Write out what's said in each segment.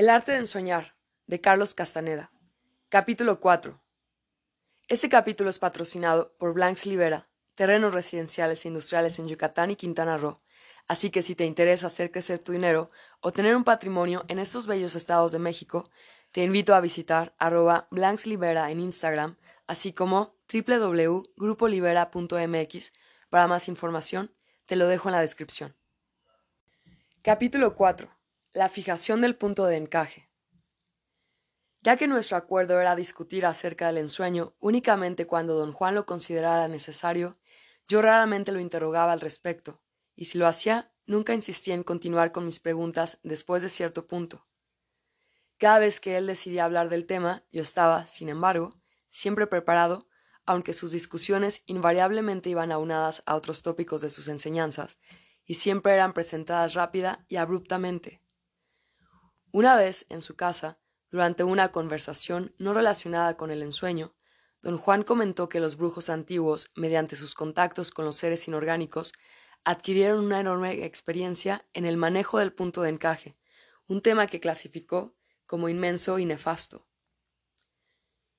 El arte de ensoñar, de Carlos Castaneda. Capítulo 4. Este capítulo es patrocinado por Blanks Libera, terrenos residenciales e industriales en Yucatán y Quintana Roo. Así que si te interesa hacer crecer tu dinero o tener un patrimonio en estos bellos estados de México, te invito a visitar arroba Libera en Instagram, así como www.grupolibera.mx para más información. Te lo dejo en la descripción. Capítulo 4. La fijación del punto de encaje. Ya que nuestro acuerdo era discutir acerca del ensueño únicamente cuando don Juan lo considerara necesario, yo raramente lo interrogaba al respecto, y si lo hacía, nunca insistía en continuar con mis preguntas después de cierto punto. Cada vez que él decidía hablar del tema, yo estaba, sin embargo, siempre preparado, aunque sus discusiones invariablemente iban aunadas a otros tópicos de sus enseñanzas, y siempre eran presentadas rápida y abruptamente. Una vez, en su casa, durante una conversación no relacionada con el ensueño, don Juan comentó que los brujos antiguos, mediante sus contactos con los seres inorgánicos, adquirieron una enorme experiencia en el manejo del punto de encaje, un tema que clasificó como inmenso y nefasto.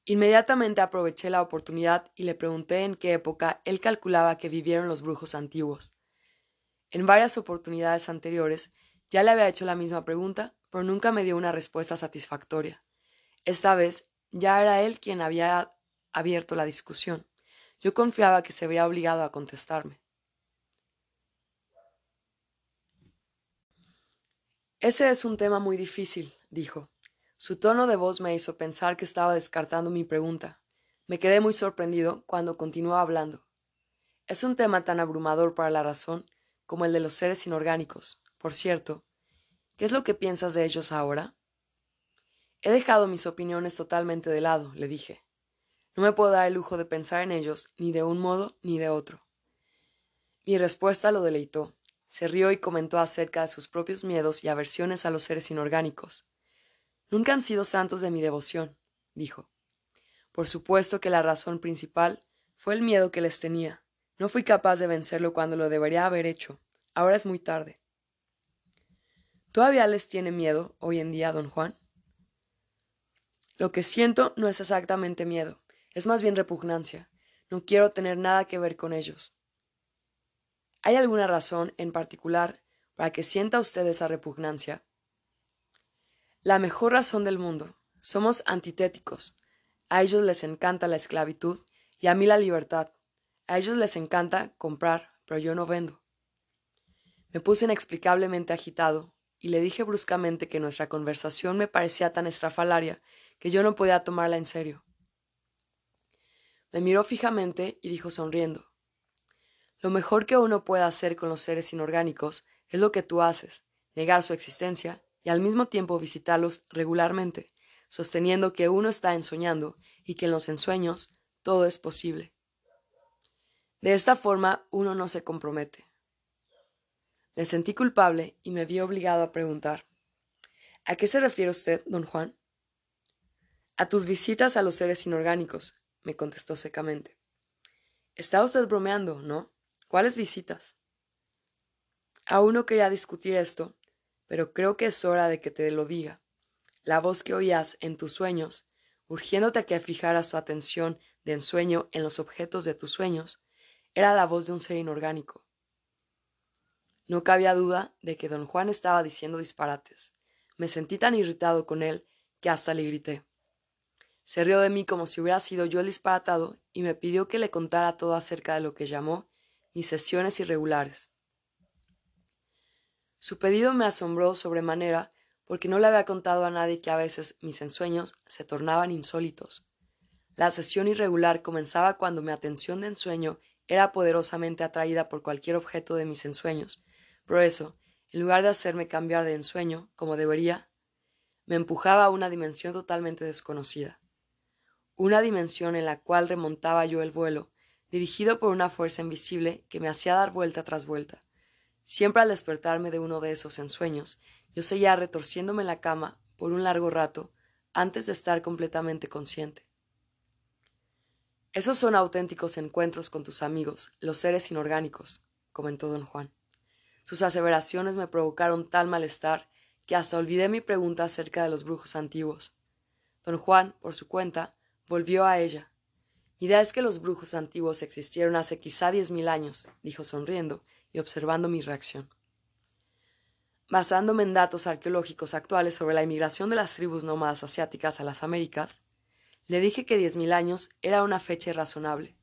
Inmediatamente aproveché la oportunidad y le pregunté en qué época él calculaba que vivieron los brujos antiguos. En varias oportunidades anteriores ya le había hecho la misma pregunta, pero nunca me dio una respuesta satisfactoria. Esta vez ya era él quien había abierto la discusión. Yo confiaba que se vería obligado a contestarme. Ese es un tema muy difícil, dijo. Su tono de voz me hizo pensar que estaba descartando mi pregunta. Me quedé muy sorprendido cuando continuó hablando. Es un tema tan abrumador para la razón como el de los seres inorgánicos. Por cierto, ¿Qué es lo que piensas de ellos ahora? He dejado mis opiniones totalmente de lado, le dije. No me puedo dar el lujo de pensar en ellos ni de un modo ni de otro. Mi respuesta lo deleitó. Se rió y comentó acerca de sus propios miedos y aversiones a los seres inorgánicos. Nunca han sido santos de mi devoción, dijo. Por supuesto que la razón principal fue el miedo que les tenía. No fui capaz de vencerlo cuando lo debería haber hecho. Ahora es muy tarde. ¿Todavía les tiene miedo hoy en día, don Juan? Lo que siento no es exactamente miedo, es más bien repugnancia. No quiero tener nada que ver con ellos. ¿Hay alguna razón en particular para que sienta usted esa repugnancia? La mejor razón del mundo. Somos antitéticos. A ellos les encanta la esclavitud y a mí la libertad. A ellos les encanta comprar, pero yo no vendo. Me puse inexplicablemente agitado, y le dije bruscamente que nuestra conversación me parecía tan estrafalaria que yo no podía tomarla en serio. Me miró fijamente y dijo sonriendo Lo mejor que uno puede hacer con los seres inorgánicos es lo que tú haces, negar su existencia y al mismo tiempo visitarlos regularmente, sosteniendo que uno está ensoñando y que en los ensueños todo es posible. De esta forma uno no se compromete. Me sentí culpable y me vi obligado a preguntar ¿A qué se refiere usted, don Juan? A tus visitas a los seres inorgánicos, me contestó secamente. Está usted bromeando, ¿no? ¿Cuáles visitas? Aún no quería discutir esto, pero creo que es hora de que te lo diga. La voz que oías en tus sueños, urgiéndote a que fijaras tu atención de ensueño en los objetos de tus sueños, era la voz de un ser inorgánico. No cabía duda de que don Juan estaba diciendo disparates. Me sentí tan irritado con él que hasta le grité. Se rió de mí como si hubiera sido yo el disparatado y me pidió que le contara todo acerca de lo que llamó mis sesiones irregulares. Su pedido me asombró sobremanera porque no le había contado a nadie que a veces mis ensueños se tornaban insólitos. La sesión irregular comenzaba cuando mi atención de ensueño era poderosamente atraída por cualquier objeto de mis ensueños, pero eso, en lugar de hacerme cambiar de ensueño, como debería, me empujaba a una dimensión totalmente desconocida. Una dimensión en la cual remontaba yo el vuelo, dirigido por una fuerza invisible que me hacía dar vuelta tras vuelta. Siempre al despertarme de uno de esos ensueños, yo seguía retorciéndome en la cama por un largo rato antes de estar completamente consciente. Esos son auténticos encuentros con tus amigos, los seres inorgánicos, comentó don Juan. Sus aseveraciones me provocaron tal malestar que hasta olvidé mi pregunta acerca de los brujos antiguos. Don Juan, por su cuenta, volvió a ella. Mi idea es que los brujos antiguos existieron hace quizá diez mil años, dijo sonriendo y observando mi reacción. Basándome en datos arqueológicos actuales sobre la inmigración de las tribus nómadas asiáticas a las Américas, le dije que diez mil años era una fecha razonable.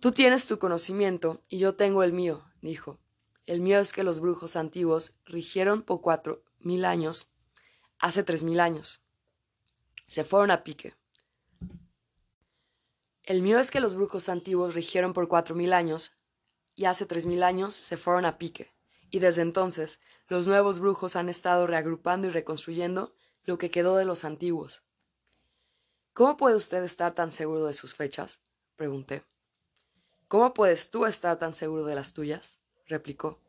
Tú tienes tu conocimiento y yo tengo el mío, dijo. El mío es que los brujos antiguos rigieron por cuatro mil años, hace tres mil años. Se fueron a pique. El mío es que los brujos antiguos rigieron por cuatro mil años, y hace tres mil años se fueron a pique, y desde entonces los nuevos brujos han estado reagrupando y reconstruyendo lo que quedó de los antiguos. ¿Cómo puede usted estar tan seguro de sus fechas? pregunté. ¿Cómo puedes tú estar tan seguro de las tuyas? Replicó.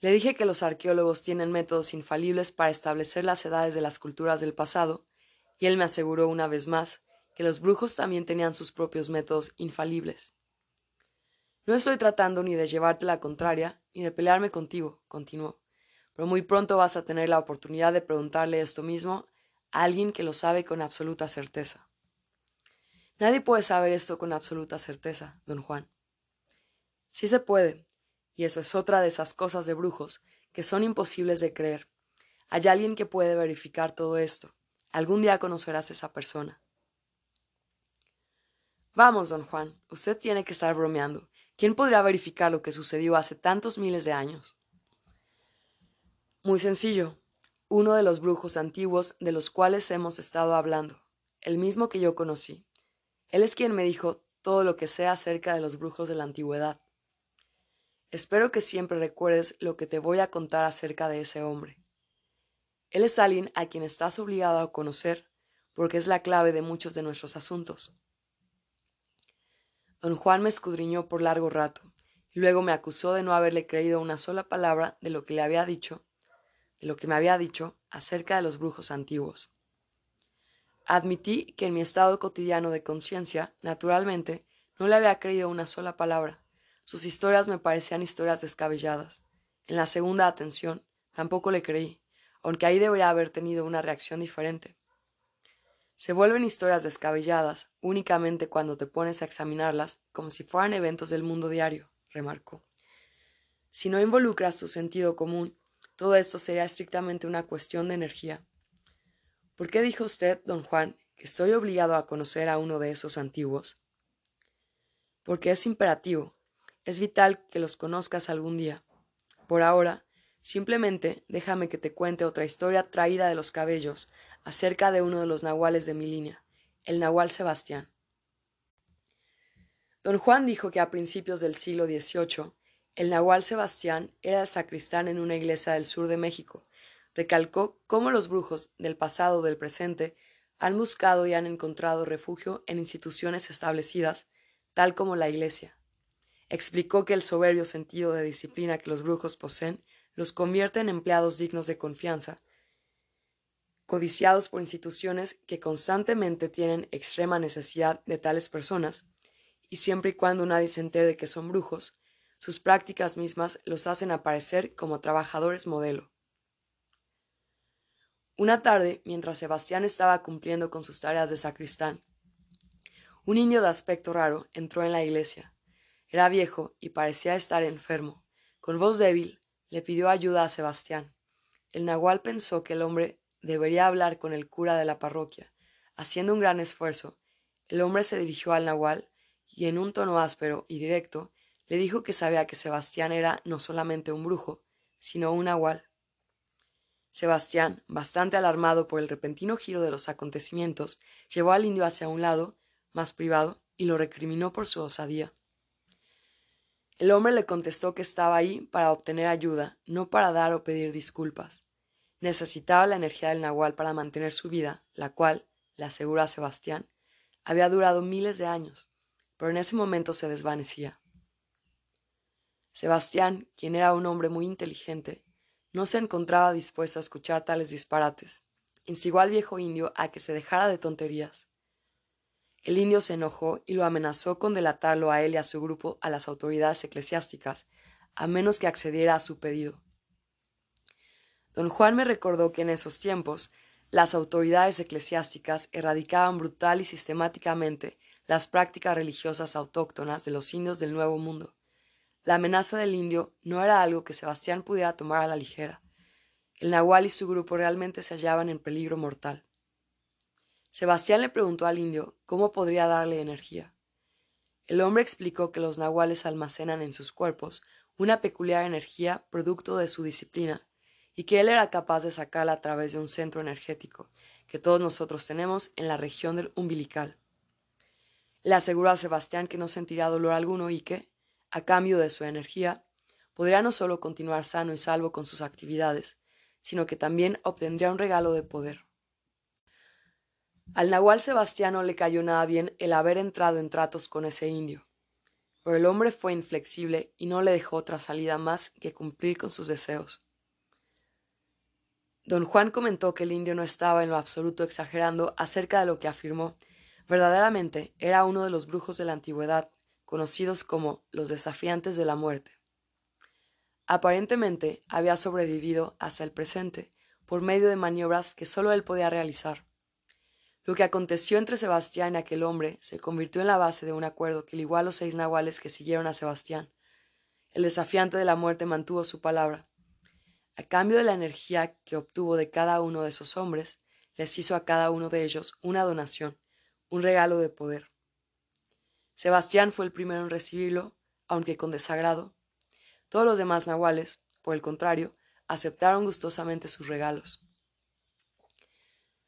Le dije que los arqueólogos tienen métodos infalibles para establecer las edades de las culturas del pasado, y él me aseguró una vez más que los brujos también tenían sus propios métodos infalibles. No estoy tratando ni de llevarte la contraria, ni de pelearme contigo, continuó, pero muy pronto vas a tener la oportunidad de preguntarle esto mismo a alguien que lo sabe con absoluta certeza. Nadie puede saber esto con absoluta certeza, don Juan. Sí se puede, y eso es otra de esas cosas de brujos que son imposibles de creer. Hay alguien que puede verificar todo esto. Algún día conocerás a esa persona. Vamos, don Juan, usted tiene que estar bromeando. ¿Quién podría verificar lo que sucedió hace tantos miles de años? Muy sencillo. Uno de los brujos antiguos de los cuales hemos estado hablando, el mismo que yo conocí. Él es quien me dijo todo lo que sé acerca de los brujos de la antigüedad. Espero que siempre recuerdes lo que te voy a contar acerca de ese hombre. Él es alguien a quien estás obligado a conocer, porque es la clave de muchos de nuestros asuntos. Don Juan me escudriñó por largo rato, y luego me acusó de no haberle creído una sola palabra de lo que le había dicho, de lo que me había dicho acerca de los brujos antiguos. Admití que en mi estado cotidiano de conciencia, naturalmente, no le había creído una sola palabra, sus historias me parecían historias descabelladas. En la segunda atención tampoco le creí, aunque ahí debería haber tenido una reacción diferente. Se vuelven historias descabelladas únicamente cuando te pones a examinarlas como si fueran eventos del mundo diario, remarcó. Si no involucras tu sentido común, todo esto sería estrictamente una cuestión de energía. ¿Por qué dijo usted, don Juan, que estoy obligado a conocer a uno de esos antiguos? Porque es imperativo, es vital que los conozcas algún día. Por ahora, simplemente déjame que te cuente otra historia traída de los cabellos acerca de uno de los nahuales de mi línea, el nahual Sebastián. Don Juan dijo que a principios del siglo XVIII el nahual Sebastián era el sacristán en una iglesia del sur de México. Recalcó cómo los brujos del pasado o del presente han buscado y han encontrado refugio en instituciones establecidas, tal como la iglesia. Explicó que el soberbio sentido de disciplina que los brujos poseen los convierte en empleados dignos de confianza, codiciados por instituciones que constantemente tienen extrema necesidad de tales personas, y siempre y cuando nadie se entere de que son brujos, sus prácticas mismas los hacen aparecer como trabajadores modelo. Una tarde, mientras Sebastián estaba cumpliendo con sus tareas de sacristán, un niño de aspecto raro entró en la iglesia. Era viejo y parecía estar enfermo. Con voz débil le pidió ayuda a Sebastián. El nahual pensó que el hombre debería hablar con el cura de la parroquia. Haciendo un gran esfuerzo, el hombre se dirigió al nahual y en un tono áspero y directo le dijo que sabía que Sebastián era no solamente un brujo, sino un nahual. Sebastián, bastante alarmado por el repentino giro de los acontecimientos, llevó al indio hacia un lado, más privado, y lo recriminó por su osadía. El hombre le contestó que estaba ahí para obtener ayuda, no para dar o pedir disculpas. Necesitaba la energía del nahual para mantener su vida, la cual, le asegura Sebastián, había durado miles de años, pero en ese momento se desvanecía. Sebastián, quien era un hombre muy inteligente, no se encontraba dispuesto a escuchar tales disparates. Instigó al viejo indio a que se dejara de tonterías. El indio se enojó y lo amenazó con delatarlo a él y a su grupo a las autoridades eclesiásticas, a menos que accediera a su pedido. Don Juan me recordó que en esos tiempos las autoridades eclesiásticas erradicaban brutal y sistemáticamente las prácticas religiosas autóctonas de los indios del Nuevo Mundo. La amenaza del indio no era algo que Sebastián pudiera tomar a la ligera. El nahual y su grupo realmente se hallaban en peligro mortal. Sebastián le preguntó al indio cómo podría darle energía. El hombre explicó que los nahuales almacenan en sus cuerpos una peculiar energía producto de su disciplina y que él era capaz de sacarla a través de un centro energético que todos nosotros tenemos en la región del umbilical. Le aseguró a Sebastián que no sentirá dolor alguno y que, a cambio de su energía, podría no solo continuar sano y salvo con sus actividades, sino que también obtendría un regalo de poder. Al nahual Sebastián le cayó nada bien el haber entrado en tratos con ese indio, pero el hombre fue inflexible y no le dejó otra salida más que cumplir con sus deseos. Don Juan comentó que el indio no estaba en lo absoluto exagerando acerca de lo que afirmó. Verdaderamente era uno de los brujos de la antigüedad, conocidos como los desafiantes de la muerte. Aparentemente había sobrevivido hasta el presente por medio de maniobras que sólo él podía realizar. Lo que aconteció entre Sebastián y aquel hombre se convirtió en la base de un acuerdo que ligó a los seis nahuales que siguieron a Sebastián. El desafiante de la muerte mantuvo su palabra. A cambio de la energía que obtuvo de cada uno de esos hombres, les hizo a cada uno de ellos una donación, un regalo de poder. Sebastián fue el primero en recibirlo, aunque con desagrado. Todos los demás nahuales, por el contrario, aceptaron gustosamente sus regalos.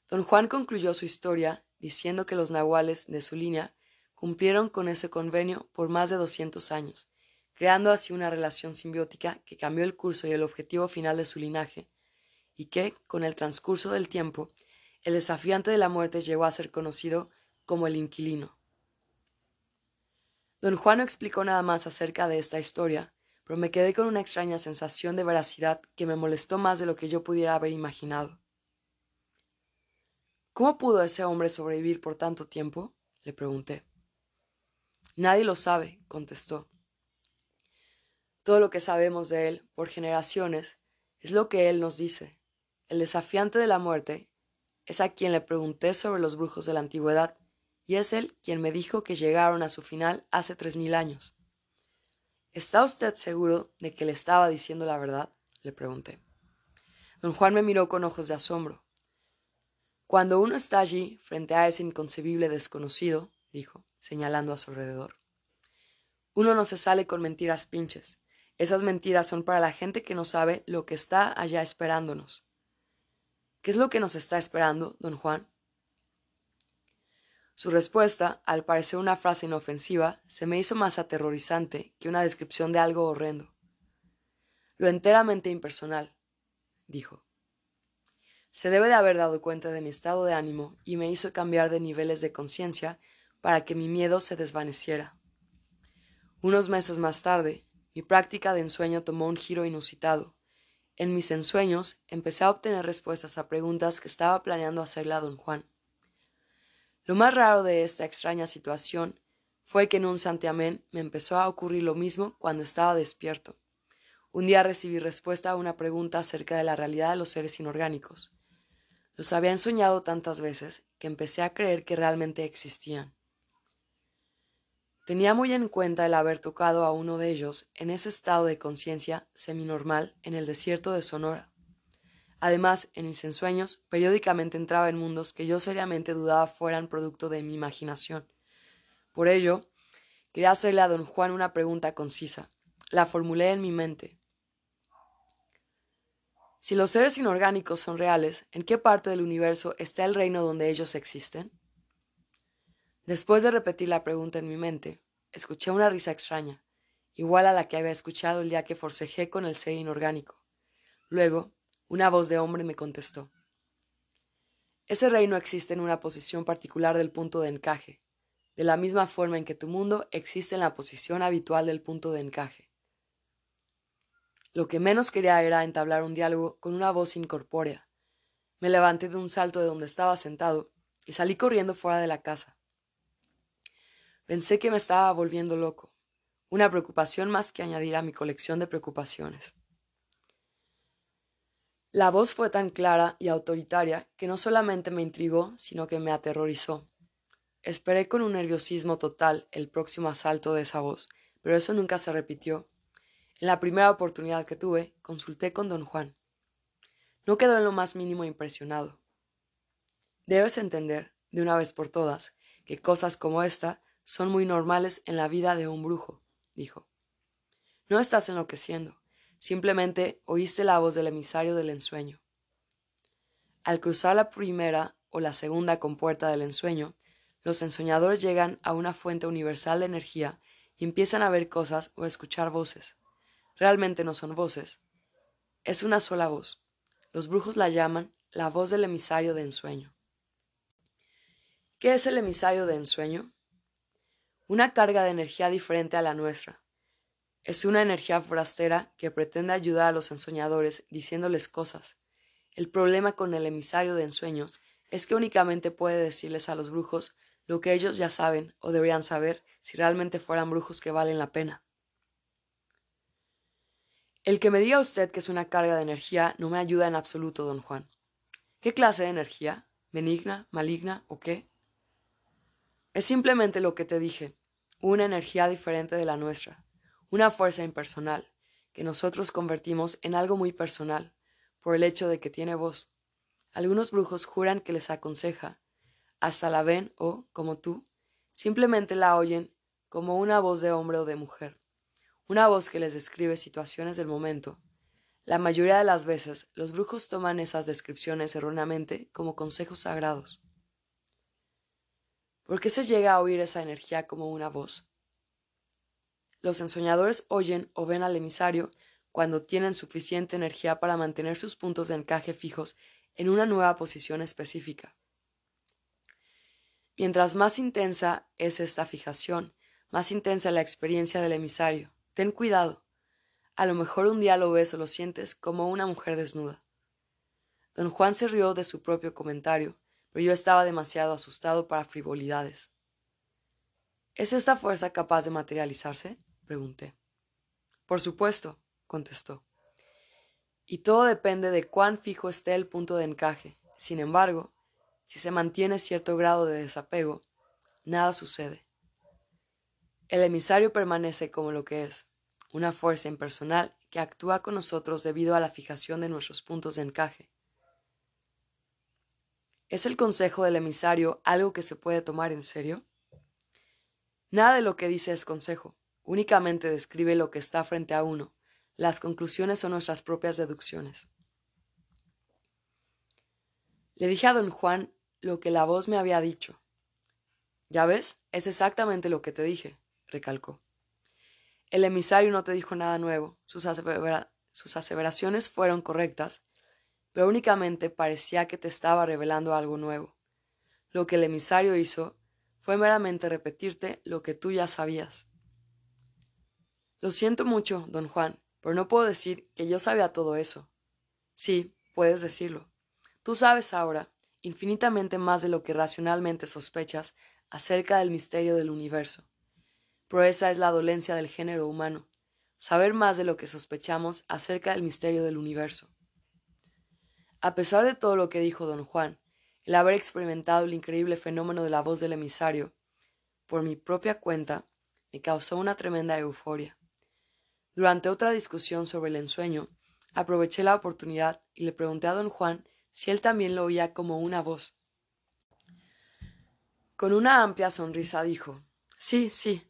Don Juan concluyó su historia diciendo que los nahuales de su línea cumplieron con ese convenio por más de doscientos años, creando así una relación simbiótica que cambió el curso y el objetivo final de su linaje, y que, con el transcurso del tiempo, el desafiante de la muerte llegó a ser conocido como el inquilino. Don Juan no explicó nada más acerca de esta historia, pero me quedé con una extraña sensación de veracidad que me molestó más de lo que yo pudiera haber imaginado. ¿Cómo pudo ese hombre sobrevivir por tanto tiempo? le pregunté. Nadie lo sabe, contestó. Todo lo que sabemos de él por generaciones es lo que él nos dice. El desafiante de la muerte es a quien le pregunté sobre los brujos de la antigüedad, y es él quien me dijo que llegaron a su final hace tres mil años. ¿Está usted seguro de que le estaba diciendo la verdad? le pregunté. Don Juan me miró con ojos de asombro. Cuando uno está allí, frente a ese inconcebible desconocido, dijo, señalando a su alrededor, uno no se sale con mentiras pinches. Esas mentiras son para la gente que no sabe lo que está allá esperándonos. ¿Qué es lo que nos está esperando, don Juan? Su respuesta, al parecer una frase inofensiva, se me hizo más aterrorizante que una descripción de algo horrendo. Lo enteramente impersonal, dijo. Se debe de haber dado cuenta de mi estado de ánimo y me hizo cambiar de niveles de conciencia para que mi miedo se desvaneciera. Unos meses más tarde, mi práctica de ensueño tomó un giro inusitado. En mis ensueños empecé a obtener respuestas a preguntas que estaba planeando hacerle a don Juan. Lo más raro de esta extraña situación fue que en un santiamén me empezó a ocurrir lo mismo cuando estaba despierto. Un día recibí respuesta a una pregunta acerca de la realidad de los seres inorgánicos. Los había ensoñado tantas veces que empecé a creer que realmente existían. Tenía muy en cuenta el haber tocado a uno de ellos en ese estado de conciencia seminormal en el desierto de Sonora. Además, en mis ensueños, periódicamente entraba en mundos que yo seriamente dudaba fueran producto de mi imaginación. Por ello, quería hacerle a don Juan una pregunta concisa. La formulé en mi mente. Si los seres inorgánicos son reales, ¿en qué parte del universo está el reino donde ellos existen? Después de repetir la pregunta en mi mente, escuché una risa extraña, igual a la que había escuchado el día que forcejé con el ser inorgánico. Luego, una voz de hombre me contestó. Ese reino existe en una posición particular del punto de encaje, de la misma forma en que tu mundo existe en la posición habitual del punto de encaje. Lo que menos quería era entablar un diálogo con una voz incorpórea. Me levanté de un salto de donde estaba sentado y salí corriendo fuera de la casa. Pensé que me estaba volviendo loco, una preocupación más que añadir a mi colección de preocupaciones. La voz fue tan clara y autoritaria que no solamente me intrigó, sino que me aterrorizó. Esperé con un nerviosismo total el próximo asalto de esa voz, pero eso nunca se repitió. En la primera oportunidad que tuve, consulté con don Juan. No quedó en lo más mínimo impresionado. Debes entender, de una vez por todas, que cosas como esta son muy normales en la vida de un brujo, dijo. No estás enloqueciendo. Simplemente oíste la voz del emisario del ensueño. Al cruzar la primera o la segunda compuerta del ensueño, los ensoñadores llegan a una fuente universal de energía y empiezan a ver cosas o a escuchar voces. Realmente no son voces. Es una sola voz. Los brujos la llaman la voz del emisario de ensueño. ¿Qué es el emisario de ensueño? Una carga de energía diferente a la nuestra, es una energía forastera que pretende ayudar a los ensoñadores diciéndoles cosas. El problema con el emisario de ensueños es que únicamente puede decirles a los brujos lo que ellos ya saben o deberían saber si realmente fueran brujos que valen la pena. El que me diga usted que es una carga de energía no me ayuda en absoluto, don Juan. ¿Qué clase de energía? ¿Benigna, maligna o qué? Es simplemente lo que te dije, una energía diferente de la nuestra, una fuerza impersonal, que nosotros convertimos en algo muy personal, por el hecho de que tiene voz. Algunos brujos juran que les aconseja, hasta la ven o, como tú, simplemente la oyen como una voz de hombre o de mujer, una voz que les describe situaciones del momento. La mayoría de las veces los brujos toman esas descripciones erróneamente como consejos sagrados. ¿Por qué se llega a oír esa energía como una voz? Los ensoñadores oyen o ven al emisario cuando tienen suficiente energía para mantener sus puntos de encaje fijos en una nueva posición específica. Mientras más intensa es esta fijación, más intensa la experiencia del emisario. Ten cuidado. A lo mejor un día lo ves o lo sientes como una mujer desnuda. Don Juan se rió de su propio comentario, pero yo estaba demasiado asustado para frivolidades. ¿Es esta fuerza capaz de materializarse? pregunté. Por supuesto, contestó. Y todo depende de cuán fijo esté el punto de encaje. Sin embargo, si se mantiene cierto grado de desapego, nada sucede. El emisario permanece como lo que es, una fuerza impersonal que actúa con nosotros debido a la fijación de nuestros puntos de encaje. ¿Es el consejo del emisario algo que se puede tomar en serio? Nada de lo que dice es consejo únicamente describe lo que está frente a uno. Las conclusiones son nuestras propias deducciones. Le dije a don Juan lo que la voz me había dicho. Ya ves, es exactamente lo que te dije, recalcó. El emisario no te dijo nada nuevo, sus, sus aseveraciones fueron correctas, pero únicamente parecía que te estaba revelando algo nuevo. Lo que el emisario hizo fue meramente repetirte lo que tú ya sabías. Lo siento mucho, don Juan, pero no puedo decir que yo sabía todo eso. Sí, puedes decirlo. Tú sabes ahora infinitamente más de lo que racionalmente sospechas acerca del misterio del universo. Pero esa es la dolencia del género humano, saber más de lo que sospechamos acerca del misterio del universo. A pesar de todo lo que dijo don Juan, el haber experimentado el increíble fenómeno de la voz del emisario, por mi propia cuenta, me causó una tremenda euforia. Durante otra discusión sobre el ensueño, aproveché la oportunidad y le pregunté a don Juan si él también lo oía como una voz. Con una amplia sonrisa dijo Sí, sí,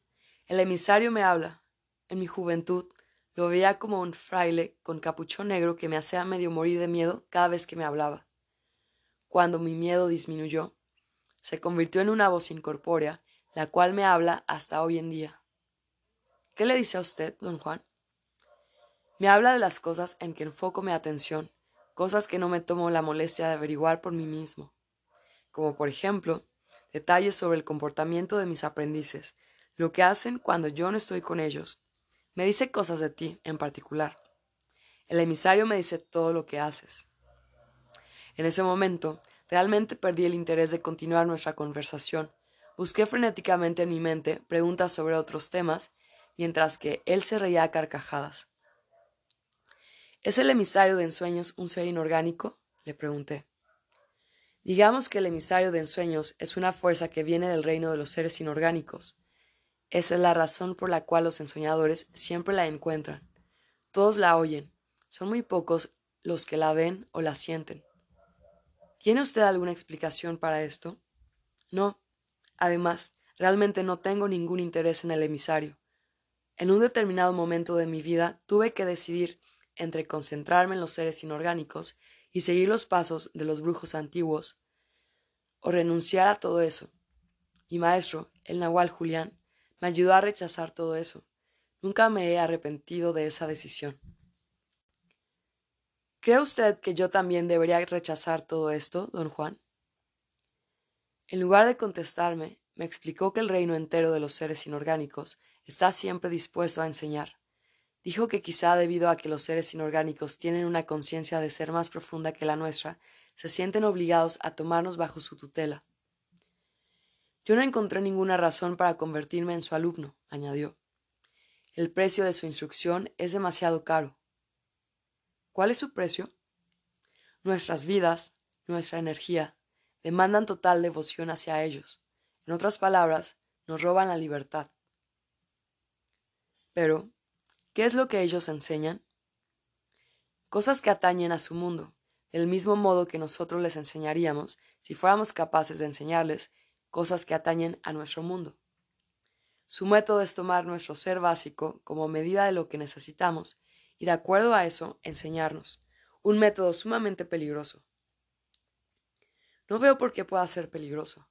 el emisario me habla. En mi juventud lo veía como un fraile con capuchón negro que me hacía medio morir de miedo cada vez que me hablaba. Cuando mi miedo disminuyó, se convirtió en una voz incorpórea, la cual me habla hasta hoy en día. ¿Qué le dice a usted, don Juan? Me habla de las cosas en que enfoco mi atención, cosas que no me tomo la molestia de averiguar por mí mismo, como por ejemplo, detalles sobre el comportamiento de mis aprendices, lo que hacen cuando yo no estoy con ellos. Me dice cosas de ti, en particular. El emisario me dice todo lo que haces. En ese momento, realmente perdí el interés de continuar nuestra conversación. Busqué frenéticamente en mi mente preguntas sobre otros temas, mientras que él se reía a carcajadas. ¿Es el emisario de ensueños un ser inorgánico? le pregunté. Digamos que el emisario de ensueños es una fuerza que viene del reino de los seres inorgánicos. Esa es la razón por la cual los ensoñadores siempre la encuentran. Todos la oyen. Son muy pocos los que la ven o la sienten. ¿Tiene usted alguna explicación para esto? No. Además, realmente no tengo ningún interés en el emisario. En un determinado momento de mi vida tuve que decidir entre concentrarme en los seres inorgánicos y seguir los pasos de los brujos antiguos, o renunciar a todo eso. Mi maestro, el Nahual Julián, me ayudó a rechazar todo eso. Nunca me he arrepentido de esa decisión. ¿Cree usted que yo también debería rechazar todo esto, don Juan? En lugar de contestarme, me explicó que el reino entero de los seres inorgánicos está siempre dispuesto a enseñar. Dijo que quizá debido a que los seres inorgánicos tienen una conciencia de ser más profunda que la nuestra, se sienten obligados a tomarnos bajo su tutela. Yo no encontré ninguna razón para convertirme en su alumno, añadió. El precio de su instrucción es demasiado caro. ¿Cuál es su precio? Nuestras vidas, nuestra energía, demandan total devoción hacia ellos. En otras palabras, nos roban la libertad. Pero, ¿qué es lo que ellos enseñan? Cosas que atañen a su mundo, del mismo modo que nosotros les enseñaríamos si fuéramos capaces de enseñarles cosas que atañen a nuestro mundo. Su método es tomar nuestro ser básico como medida de lo que necesitamos y de acuerdo a eso enseñarnos, un método sumamente peligroso. No veo por qué pueda ser peligroso.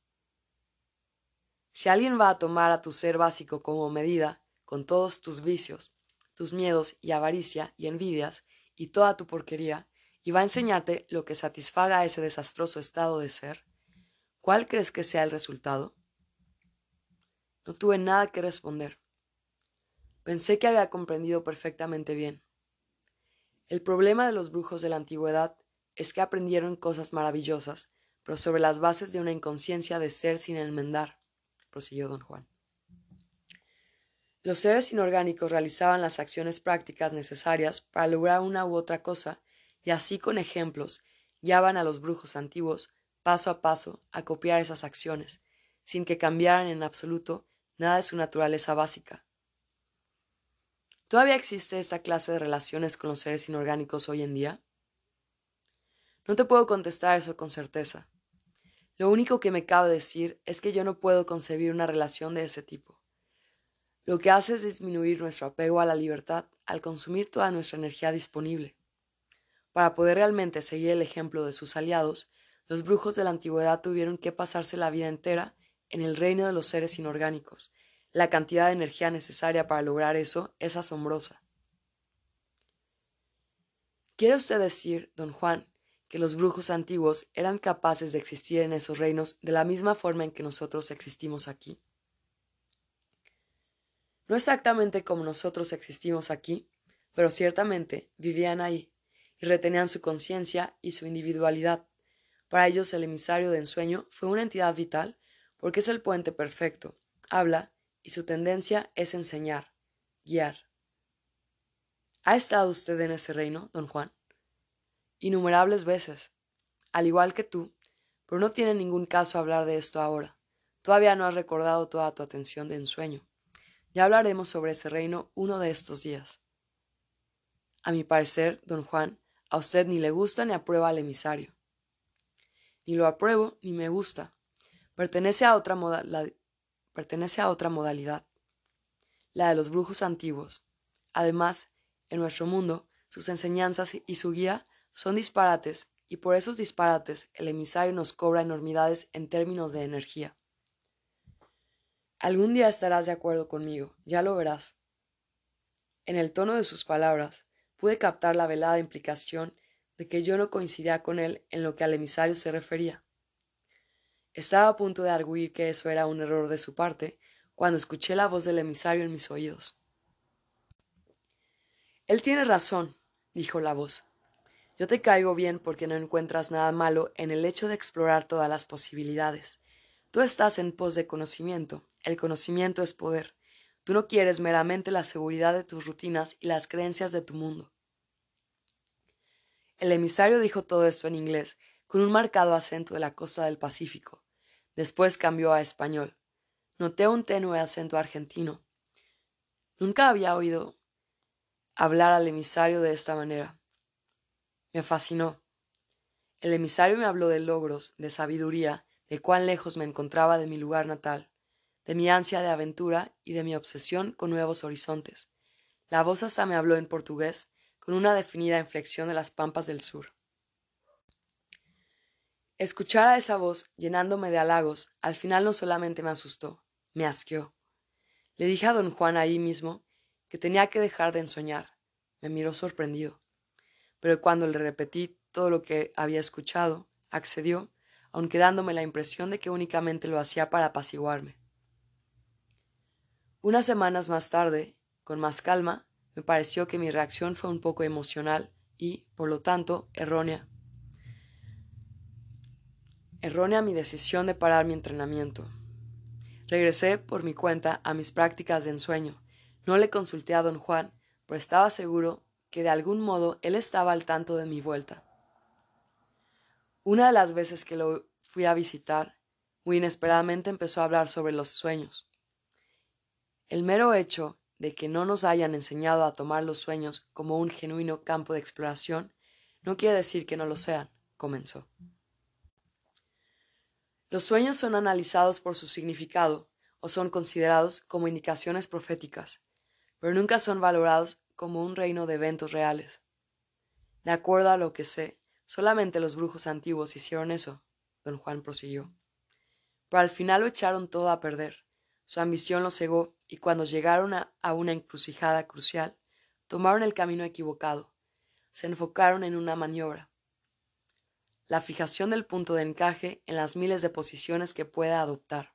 Si alguien va a tomar a tu ser básico como medida, con todos tus vicios, tus miedos y avaricia y envidias y toda tu porquería, y va a enseñarte lo que satisfaga ese desastroso estado de ser, ¿cuál crees que sea el resultado? No tuve nada que responder. Pensé que había comprendido perfectamente bien. El problema de los brujos de la antigüedad es que aprendieron cosas maravillosas, pero sobre las bases de una inconsciencia de ser sin enmendar, prosiguió don Juan. Los seres inorgánicos realizaban las acciones prácticas necesarias para lograr una u otra cosa, y así con ejemplos guiaban a los brujos antiguos paso a paso a copiar esas acciones, sin que cambiaran en absoluto nada de su naturaleza básica. ¿Todavía existe esta clase de relaciones con los seres inorgánicos hoy en día? No te puedo contestar eso con certeza. Lo único que me cabe decir es que yo no puedo concebir una relación de ese tipo. Lo que hace es disminuir nuestro apego a la libertad al consumir toda nuestra energía disponible. Para poder realmente seguir el ejemplo de sus aliados, los brujos de la antigüedad tuvieron que pasarse la vida entera en el reino de los seres inorgánicos, la cantidad de energía necesaria para lograr eso es asombrosa. ¿Quiere usted decir, don Juan, que los brujos antiguos eran capaces de existir en esos reinos de la misma forma en que nosotros existimos aquí? No exactamente como nosotros existimos aquí, pero ciertamente vivían ahí y retenían su conciencia y su individualidad. Para ellos el emisario de ensueño fue una entidad vital porque es el puente perfecto, habla y su tendencia es enseñar, guiar. ¿Ha estado usted en ese reino, don Juan? Innumerables veces, al igual que tú, pero no tiene ningún caso hablar de esto ahora. Todavía no has recordado toda tu atención de ensueño. Ya hablaremos sobre ese reino uno de estos días. A mi parecer, don Juan, a usted ni le gusta ni aprueba al emisario. Ni lo apruebo ni me gusta. Pertenece a otra moda, pertenece a otra modalidad, la de los brujos antiguos. Además, en nuestro mundo, sus enseñanzas y su guía son disparates, y por esos disparates el emisario nos cobra enormidades en términos de energía. Algún día estarás de acuerdo conmigo, ya lo verás. En el tono de sus palabras pude captar la velada implicación de que yo no coincidía con él en lo que al emisario se refería. Estaba a punto de arguir que eso era un error de su parte, cuando escuché la voz del emisario en mis oídos. Él tiene razón, dijo la voz. Yo te caigo bien porque no encuentras nada malo en el hecho de explorar todas las posibilidades. Tú estás en pos de conocimiento. El conocimiento es poder. Tú no quieres meramente la seguridad de tus rutinas y las creencias de tu mundo. El emisario dijo todo esto en inglés, con un marcado acento de la costa del Pacífico. Después cambió a español. Noté un tenue acento argentino. Nunca había oído hablar al emisario de esta manera. Me fascinó. El emisario me habló de logros, de sabiduría, de cuán lejos me encontraba de mi lugar natal, de mi ansia de aventura y de mi obsesión con nuevos horizontes. La voz hasta me habló en portugués, con una definida inflexión de las pampas del sur. Escuchar a esa voz llenándome de halagos al final no solamente me asustó, me asqueó. Le dije a don Juan ahí mismo que tenía que dejar de ensoñar. Me miró sorprendido. Pero cuando le repetí todo lo que había escuchado, accedió, aunque dándome la impresión de que únicamente lo hacía para apaciguarme. Unas semanas más tarde, con más calma, me pareció que mi reacción fue un poco emocional y, por lo tanto, errónea. Errónea mi decisión de parar mi entrenamiento. Regresé por mi cuenta a mis prácticas de ensueño. No le consulté a don Juan, pero estaba seguro que de algún modo él estaba al tanto de mi vuelta. Una de las veces que lo fui a visitar, muy inesperadamente empezó a hablar sobre los sueños. El mero hecho de que no nos hayan enseñado a tomar los sueños como un genuino campo de exploración no quiere decir que no lo sean, comenzó. Los sueños son analizados por su significado o son considerados como indicaciones proféticas, pero nunca son valorados como un reino de eventos reales. De acuerdo a lo que sé, solamente los brujos antiguos hicieron eso, don Juan prosiguió. Pero al final lo echaron todo a perder. Su ambición lo cegó y cuando llegaron a, una encrucijada crucial, tomaron el camino equivocado, se enfocaron en una maniobra. La fijación del punto de encaje en las miles de posiciones que pueda adoptar.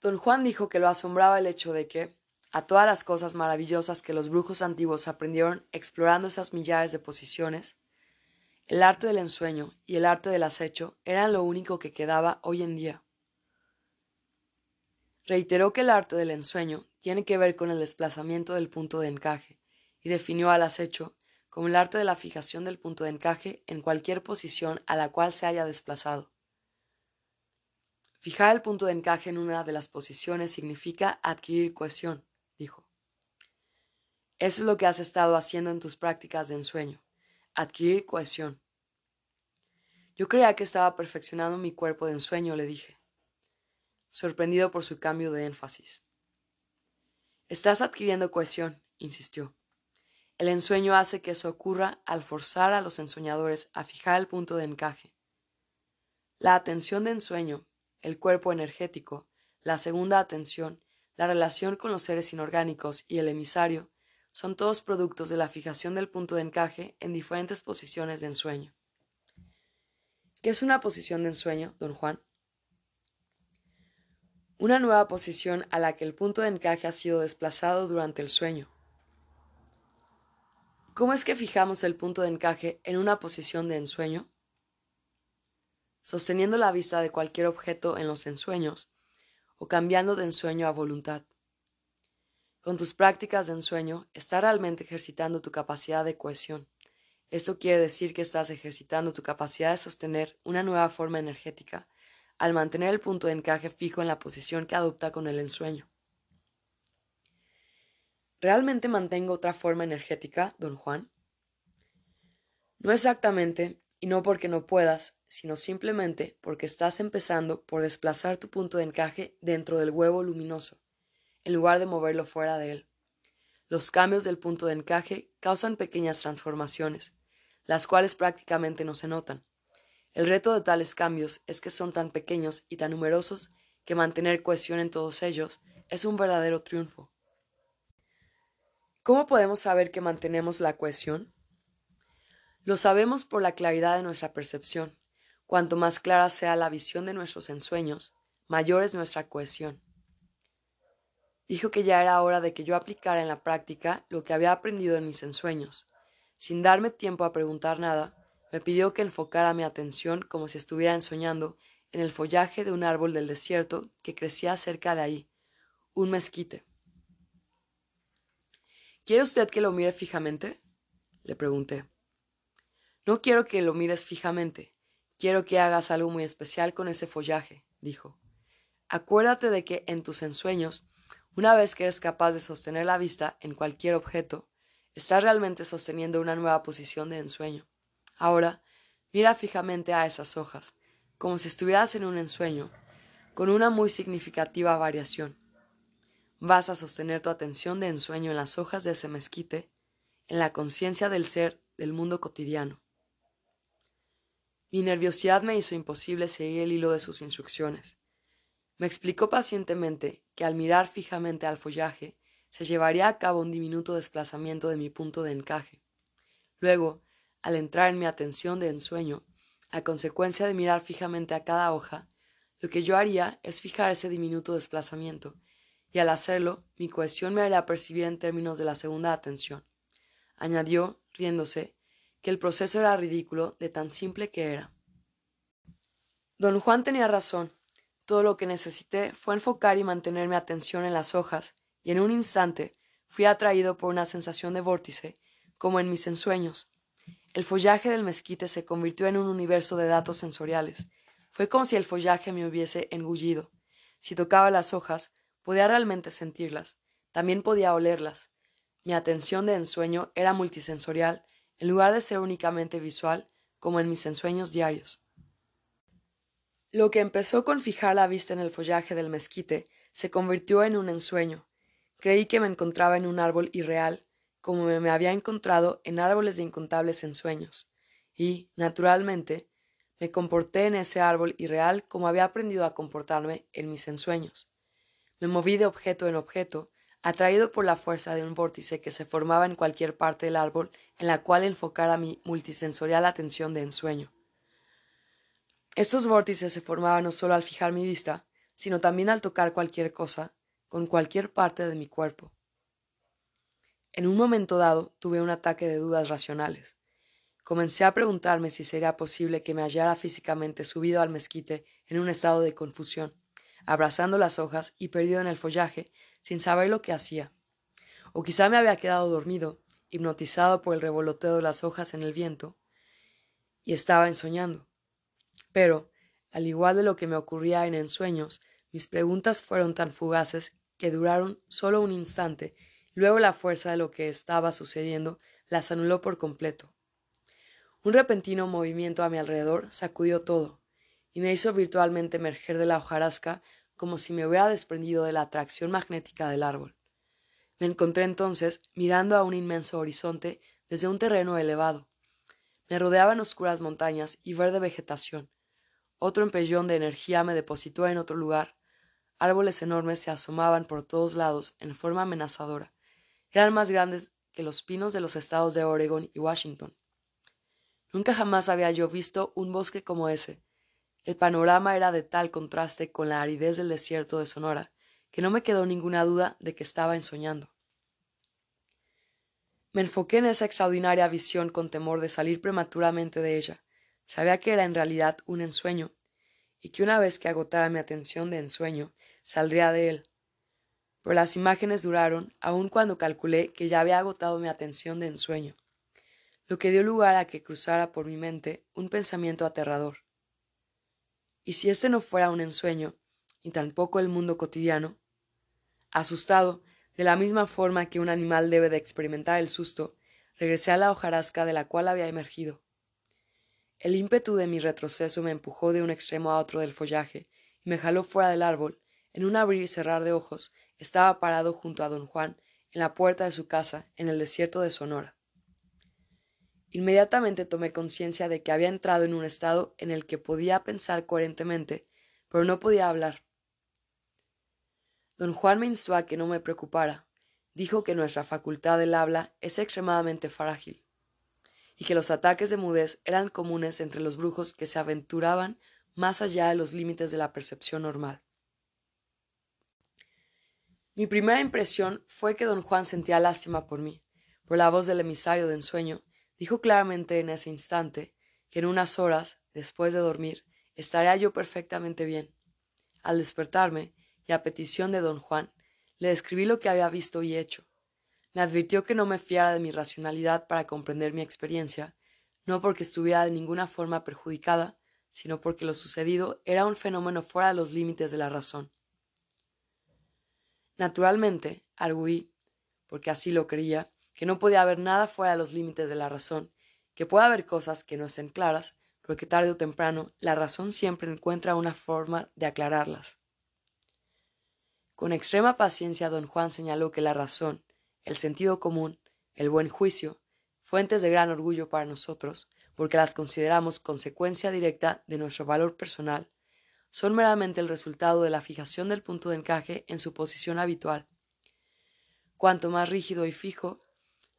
Don Juan dijo que lo asombraba el hecho de que, a todas las cosas maravillosas que los brujos antiguos aprendieron explorando esas millares de posiciones, el arte del ensueño y el arte del acecho eran lo único que quedaba hoy en día. Reiteró que el arte del ensueño tiene que ver con el desplazamiento del punto de encaje, y definió al acecho como el arte de la fijación del punto de encaje en cualquier posición a la cual se haya desplazado. Fijar el punto de encaje en una de las posiciones significa adquirir cohesión, dijo. Eso es lo que has estado haciendo en tus prácticas de ensueño, adquirir cohesión. Yo creía que estaba perfeccionando mi cuerpo de ensueño, le dije sorprendido por su cambio de énfasis. Estás adquiriendo cohesión, insistió. El ensueño hace que eso ocurra al forzar a los ensoñadores a fijar el punto de encaje. La atención de ensueño, el cuerpo energético, la segunda atención, la relación con los seres inorgánicos y el emisario son todos productos de la fijación del punto de encaje en diferentes posiciones de ensueño. ¿Qué es una posición de ensueño, don Juan? Una nueva posición a la que el punto de encaje ha sido desplazado durante el sueño. ¿Cómo es que fijamos el punto de encaje en una posición de ensueño? Sosteniendo la vista de cualquier objeto en los ensueños o cambiando de ensueño a voluntad. Con tus prácticas de ensueño estás realmente ejercitando tu capacidad de cohesión. Esto quiere decir que estás ejercitando tu capacidad de sostener una nueva forma energética al mantener el punto de encaje fijo en la posición que adopta con el ensueño. ¿Realmente mantengo otra forma energética, don Juan? No exactamente, y no porque no puedas, sino simplemente porque estás empezando por desplazar tu punto de encaje dentro del huevo luminoso, en lugar de moverlo fuera de él. Los cambios del punto de encaje causan pequeñas transformaciones, las cuales prácticamente no se notan, el reto de tales cambios es que son tan pequeños y tan numerosos que mantener cohesión en todos ellos es un verdadero triunfo. ¿Cómo podemos saber que mantenemos la cohesión? Lo sabemos por la claridad de nuestra percepción. Cuanto más clara sea la visión de nuestros ensueños, mayor es nuestra cohesión. Dijo que ya era hora de que yo aplicara en la práctica lo que había aprendido en mis ensueños. Sin darme tiempo a preguntar nada, me pidió que enfocara mi atención como si estuviera ensoñando en el follaje de un árbol del desierto que crecía cerca de ahí, un mezquite. ¿Quiere usted que lo mire fijamente? le pregunté. No quiero que lo mires fijamente. Quiero que hagas algo muy especial con ese follaje, dijo. Acuérdate de que en tus ensueños, una vez que eres capaz de sostener la vista en cualquier objeto, estás realmente sosteniendo una nueva posición de ensueño. Ahora, mira fijamente a esas hojas, como si estuvieras en un ensueño, con una muy significativa variación. Vas a sostener tu atención de ensueño en las hojas de ese mezquite, en la conciencia del ser del mundo cotidiano. Mi nerviosidad me hizo imposible seguir el hilo de sus instrucciones. Me explicó pacientemente que al mirar fijamente al follaje se llevaría a cabo un diminuto desplazamiento de mi punto de encaje. Luego, al entrar en mi atención de ensueño, a consecuencia de mirar fijamente a cada hoja, lo que yo haría es fijar ese diminuto desplazamiento, y al hacerlo, mi cuestión me haría percibir en términos de la segunda atención. Añadió, riéndose, que el proceso era ridículo de tan simple que era. Don Juan tenía razón. Todo lo que necesité fue enfocar y mantener mi atención en las hojas, y en un instante fui atraído por una sensación de vórtice, como en mis ensueños. El follaje del mezquite se convirtió en un universo de datos sensoriales. Fue como si el follaje me hubiese engullido. Si tocaba las hojas, podía realmente sentirlas. También podía olerlas. Mi atención de ensueño era multisensorial en lugar de ser únicamente visual, como en mis ensueños diarios. Lo que empezó con fijar la vista en el follaje del mezquite se convirtió en un ensueño. Creí que me encontraba en un árbol irreal, como me había encontrado en árboles de incontables ensueños, y, naturalmente, me comporté en ese árbol irreal como había aprendido a comportarme en mis ensueños. Me moví de objeto en objeto, atraído por la fuerza de un vórtice que se formaba en cualquier parte del árbol en la cual enfocara mi multisensorial atención de ensueño. Estos vórtices se formaban no solo al fijar mi vista, sino también al tocar cualquier cosa, con cualquier parte de mi cuerpo. En un momento dado tuve un ataque de dudas racionales. Comencé a preguntarme si sería posible que me hallara físicamente subido al mezquite en un estado de confusión, abrazando las hojas y perdido en el follaje, sin saber lo que hacía. O quizá me había quedado dormido, hipnotizado por el revoloteo de las hojas en el viento, y estaba ensoñando. Pero, al igual de lo que me ocurría en ensueños, mis preguntas fueron tan fugaces que duraron solo un instante, luego la fuerza de lo que estaba sucediendo las anuló por completo. Un repentino movimiento a mi alrededor sacudió todo, y me hizo virtualmente emerger de la hojarasca como si me hubiera desprendido de la atracción magnética del árbol. Me encontré entonces mirando a un inmenso horizonte desde un terreno elevado. Me rodeaban oscuras montañas y verde vegetación. Otro empellón de energía me depositó en otro lugar. Árboles enormes se asomaban por todos lados en forma amenazadora. Eran más grandes que los pinos de los estados de Oregon y Washington. Nunca jamás había yo visto un bosque como ese, el panorama era de tal contraste con la aridez del desierto de Sonora que no me quedó ninguna duda de que estaba ensoñando. Me enfoqué en esa extraordinaria visión con temor de salir prematuramente de ella. Sabía que era en realidad un ensueño, y que una vez que agotara mi atención de ensueño, saldría de él. Pero las imágenes duraron aun cuando calculé que ya había agotado mi atención de ensueño, lo que dio lugar a que cruzara por mi mente un pensamiento aterrador. ¿Y si este no fuera un ensueño, y tampoco el mundo cotidiano? Asustado, de la misma forma que un animal debe de experimentar el susto, regresé a la hojarasca de la cual había emergido. El ímpetu de mi retroceso me empujó de un extremo a otro del follaje y me jaló fuera del árbol. En un abrir y cerrar de ojos estaba parado junto a don Juan en la puerta de su casa en el desierto de Sonora. Inmediatamente tomé conciencia de que había entrado en un estado en el que podía pensar coherentemente, pero no podía hablar. Don Juan me instó a que no me preocupara. Dijo que nuestra facultad del habla es extremadamente frágil, y que los ataques de mudez eran comunes entre los brujos que se aventuraban más allá de los límites de la percepción normal. Mi primera impresión fue que don Juan sentía lástima por mí, por la voz del emisario de ensueño, Dijo claramente en ese instante que en unas horas, después de dormir, estaría yo perfectamente bien. Al despertarme, y a petición de don Juan, le describí lo que había visto y hecho. Me advirtió que no me fiara de mi racionalidad para comprender mi experiencia, no porque estuviera de ninguna forma perjudicada, sino porque lo sucedido era un fenómeno fuera de los límites de la razón. Naturalmente, arguí, porque así lo creía, que no podía haber nada fuera de los límites de la razón, que puede haber cosas que no estén claras, pero que tarde o temprano la razón siempre encuentra una forma de aclararlas. Con extrema paciencia don Juan señaló que la razón, el sentido común, el buen juicio, fuentes de gran orgullo para nosotros, porque las consideramos consecuencia directa de nuestro valor personal, son meramente el resultado de la fijación del punto de encaje en su posición habitual. Cuanto más rígido y fijo,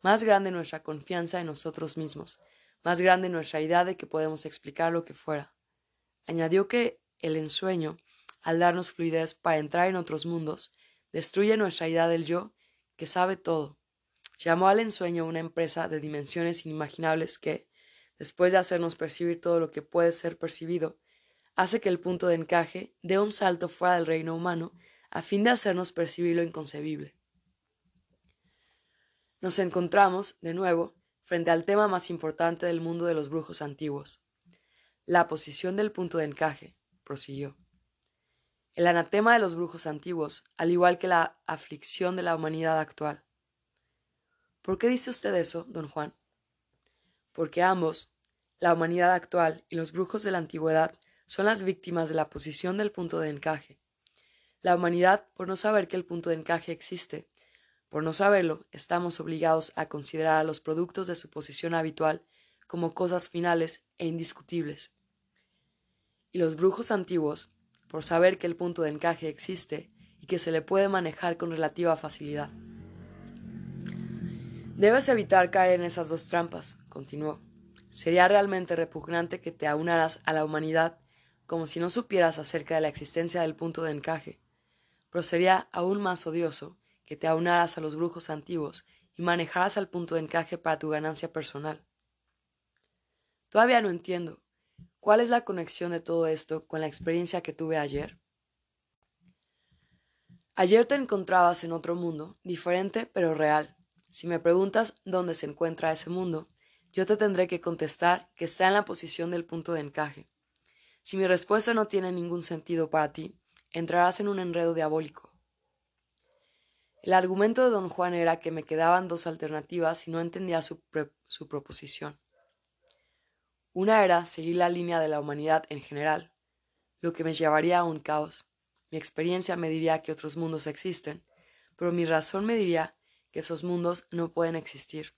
más grande nuestra confianza en nosotros mismos, más grande nuestra idea de que podemos explicar lo que fuera. Añadió que el ensueño, al darnos fluidez para entrar en otros mundos, destruye nuestra idea del yo, que sabe todo. Llamó al ensueño una empresa de dimensiones inimaginables que, después de hacernos percibir todo lo que puede ser percibido, hace que el punto de encaje dé un salto fuera del reino humano a fin de hacernos percibir lo inconcebible. Nos encontramos, de nuevo, frente al tema más importante del mundo de los brujos antiguos, la posición del punto de encaje, prosiguió. El anatema de los brujos antiguos, al igual que la aflicción de la humanidad actual. ¿Por qué dice usted eso, don Juan? Porque ambos, la humanidad actual y los brujos de la antigüedad, son las víctimas de la posición del punto de encaje. La humanidad, por no saber que el punto de encaje existe, por no saberlo, estamos obligados a considerar a los productos de su posición habitual como cosas finales e indiscutibles. Y los brujos antiguos, por saber que el punto de encaje existe y que se le puede manejar con relativa facilidad. Debes evitar caer en esas dos trampas, continuó. Sería realmente repugnante que te aunaras a la humanidad como si no supieras acerca de la existencia del punto de encaje, pero sería aún más odioso que te aunaras a los brujos antiguos y manejaras al punto de encaje para tu ganancia personal. Todavía no entiendo. ¿Cuál es la conexión de todo esto con la experiencia que tuve ayer? Ayer te encontrabas en otro mundo, diferente pero real. Si me preguntas dónde se encuentra ese mundo, yo te tendré que contestar que está en la posición del punto de encaje. Si mi respuesta no tiene ningún sentido para ti, entrarás en un enredo diabólico. El argumento de don Juan era que me quedaban dos alternativas y no entendía su, su proposición. Una era seguir la línea de la humanidad en general, lo que me llevaría a un caos. Mi experiencia me diría que otros mundos existen, pero mi razón me diría que esos mundos no pueden existir.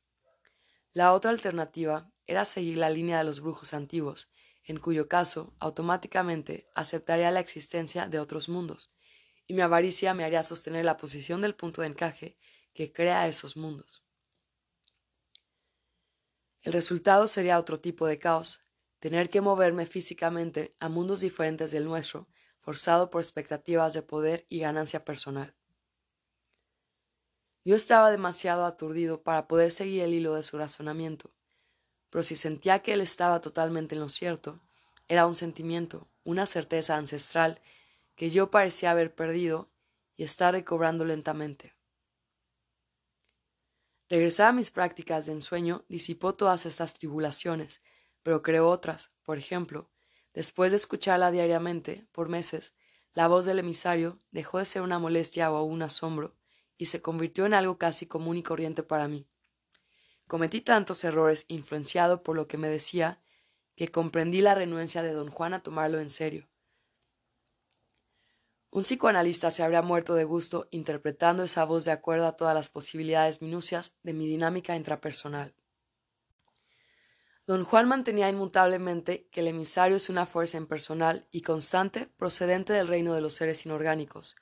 La otra alternativa era seguir la línea de los brujos antiguos en cuyo caso automáticamente aceptaría la existencia de otros mundos, y mi avaricia me haría sostener la posición del punto de encaje que crea esos mundos. El resultado sería otro tipo de caos, tener que moverme físicamente a mundos diferentes del nuestro, forzado por expectativas de poder y ganancia personal. Yo estaba demasiado aturdido para poder seguir el hilo de su razonamiento, pero si sentía que él estaba totalmente en lo cierto, era un sentimiento, una certeza ancestral que yo parecía haber perdido y estar recobrando lentamente. Regresar a mis prácticas de ensueño disipó todas estas tribulaciones, pero creó otras. Por ejemplo, después de escucharla diariamente, por meses, la voz del emisario dejó de ser una molestia o un asombro y se convirtió en algo casi común y corriente para mí. Cometí tantos errores influenciado por lo que me decía que comprendí la renuencia de don Juan a tomarlo en serio. Un psicoanalista se habría muerto de gusto interpretando esa voz de acuerdo a todas las posibilidades minucias de mi dinámica intrapersonal. Don Juan mantenía inmutablemente que el emisario es una fuerza impersonal y constante procedente del reino de los seres inorgánicos.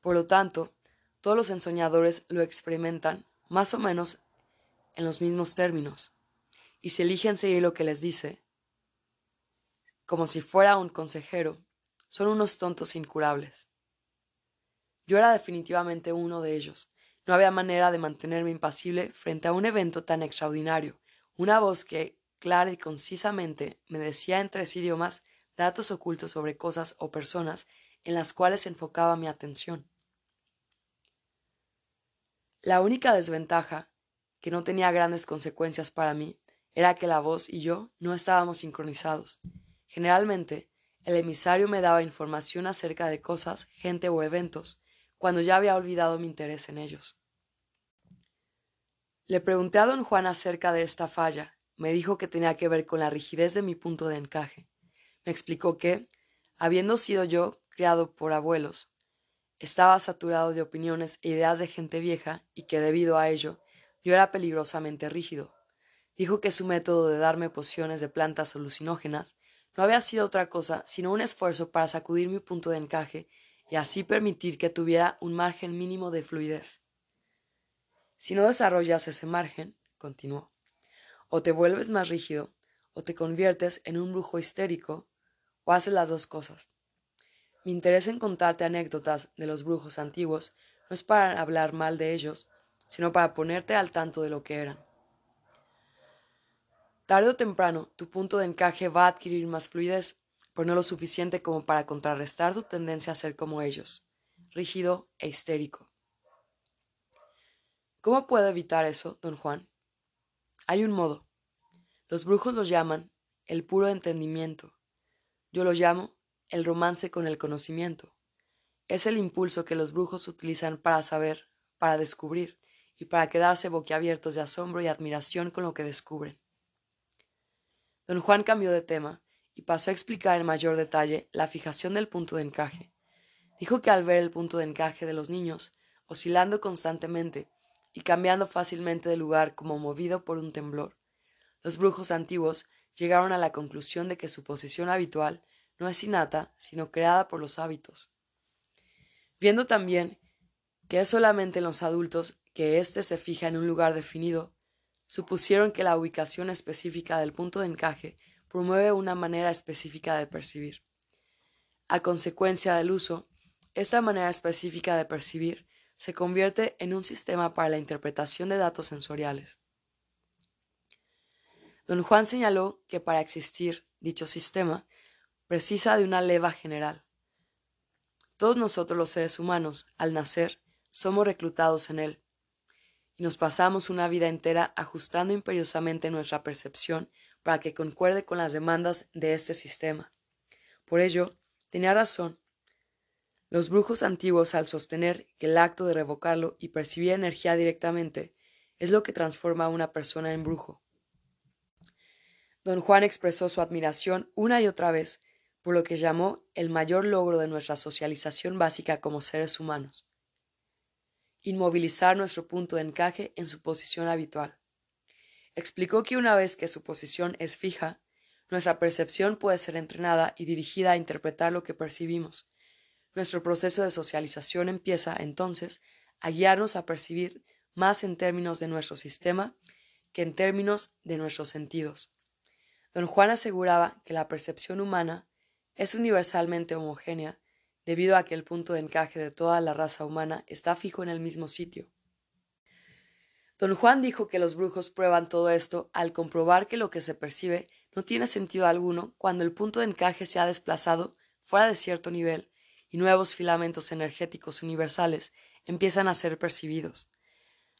Por lo tanto, todos los ensoñadores lo experimentan, más o menos en los mismos términos, y si eligen seguir lo que les dice, como si fuera un consejero, son unos tontos incurables. Yo era definitivamente uno de ellos. No había manera de mantenerme impasible frente a un evento tan extraordinario. Una voz que, clara y concisamente, me decía en tres idiomas datos ocultos sobre cosas o personas en las cuales enfocaba mi atención. La única desventaja, que no tenía grandes consecuencias para mí, era que la voz y yo no estábamos sincronizados. Generalmente, el emisario me daba información acerca de cosas, gente o eventos, cuando ya había olvidado mi interés en ellos. Le pregunté a don Juan acerca de esta falla. Me dijo que tenía que ver con la rigidez de mi punto de encaje. Me explicó que, habiendo sido yo criado por abuelos, estaba saturado de opiniones e ideas de gente vieja y que debido a ello yo era peligrosamente rígido. Dijo que su método de darme pociones de plantas alucinógenas no había sido otra cosa sino un esfuerzo para sacudir mi punto de encaje y así permitir que tuviera un margen mínimo de fluidez. Si no desarrollas ese margen, continuó, o te vuelves más rígido, o te conviertes en un brujo histérico, o haces las dos cosas. Mi interés en contarte anécdotas de los brujos antiguos no es para hablar mal de ellos, sino para ponerte al tanto de lo que eran. Tarde o temprano, tu punto de encaje va a adquirir más fluidez, pero no lo suficiente como para contrarrestar tu tendencia a ser como ellos, rígido e histérico. ¿Cómo puedo evitar eso, don Juan? Hay un modo. Los brujos lo llaman el puro entendimiento. Yo lo llamo el romance con el conocimiento. Es el impulso que los brujos utilizan para saber, para descubrir y para quedarse boquiabiertos de asombro y admiración con lo que descubren. Don Juan cambió de tema y pasó a explicar en mayor detalle la fijación del punto de encaje. Dijo que al ver el punto de encaje de los niños, oscilando constantemente y cambiando fácilmente de lugar como movido por un temblor, los brujos antiguos llegaron a la conclusión de que su posición habitual no es innata, sino creada por los hábitos. Viendo también que es solamente en los adultos que éste se fija en un lugar definido, supusieron que la ubicación específica del punto de encaje promueve una manera específica de percibir. A consecuencia del uso, esta manera específica de percibir se convierte en un sistema para la interpretación de datos sensoriales. Don Juan señaló que para existir dicho sistema precisa de una leva general. Todos nosotros los seres humanos, al nacer, somos reclutados en él, y nos pasamos una vida entera ajustando imperiosamente nuestra percepción para que concuerde con las demandas de este sistema. Por ello, tenía razón. Los brujos antiguos, al sostener que el acto de revocarlo y percibir energía directamente es lo que transforma a una persona en brujo. Don Juan expresó su admiración una y otra vez por lo que llamó el mayor logro de nuestra socialización básica como seres humanos inmovilizar nuestro punto de encaje en su posición habitual. Explicó que una vez que su posición es fija, nuestra percepción puede ser entrenada y dirigida a interpretar lo que percibimos. Nuestro proceso de socialización empieza, entonces, a guiarnos a percibir más en términos de nuestro sistema que en términos de nuestros sentidos. Don Juan aseguraba que la percepción humana es universalmente homogénea debido a que el punto de encaje de toda la raza humana está fijo en el mismo sitio. Don Juan dijo que los brujos prueban todo esto al comprobar que lo que se percibe no tiene sentido alguno cuando el punto de encaje se ha desplazado fuera de cierto nivel y nuevos filamentos energéticos universales empiezan a ser percibidos.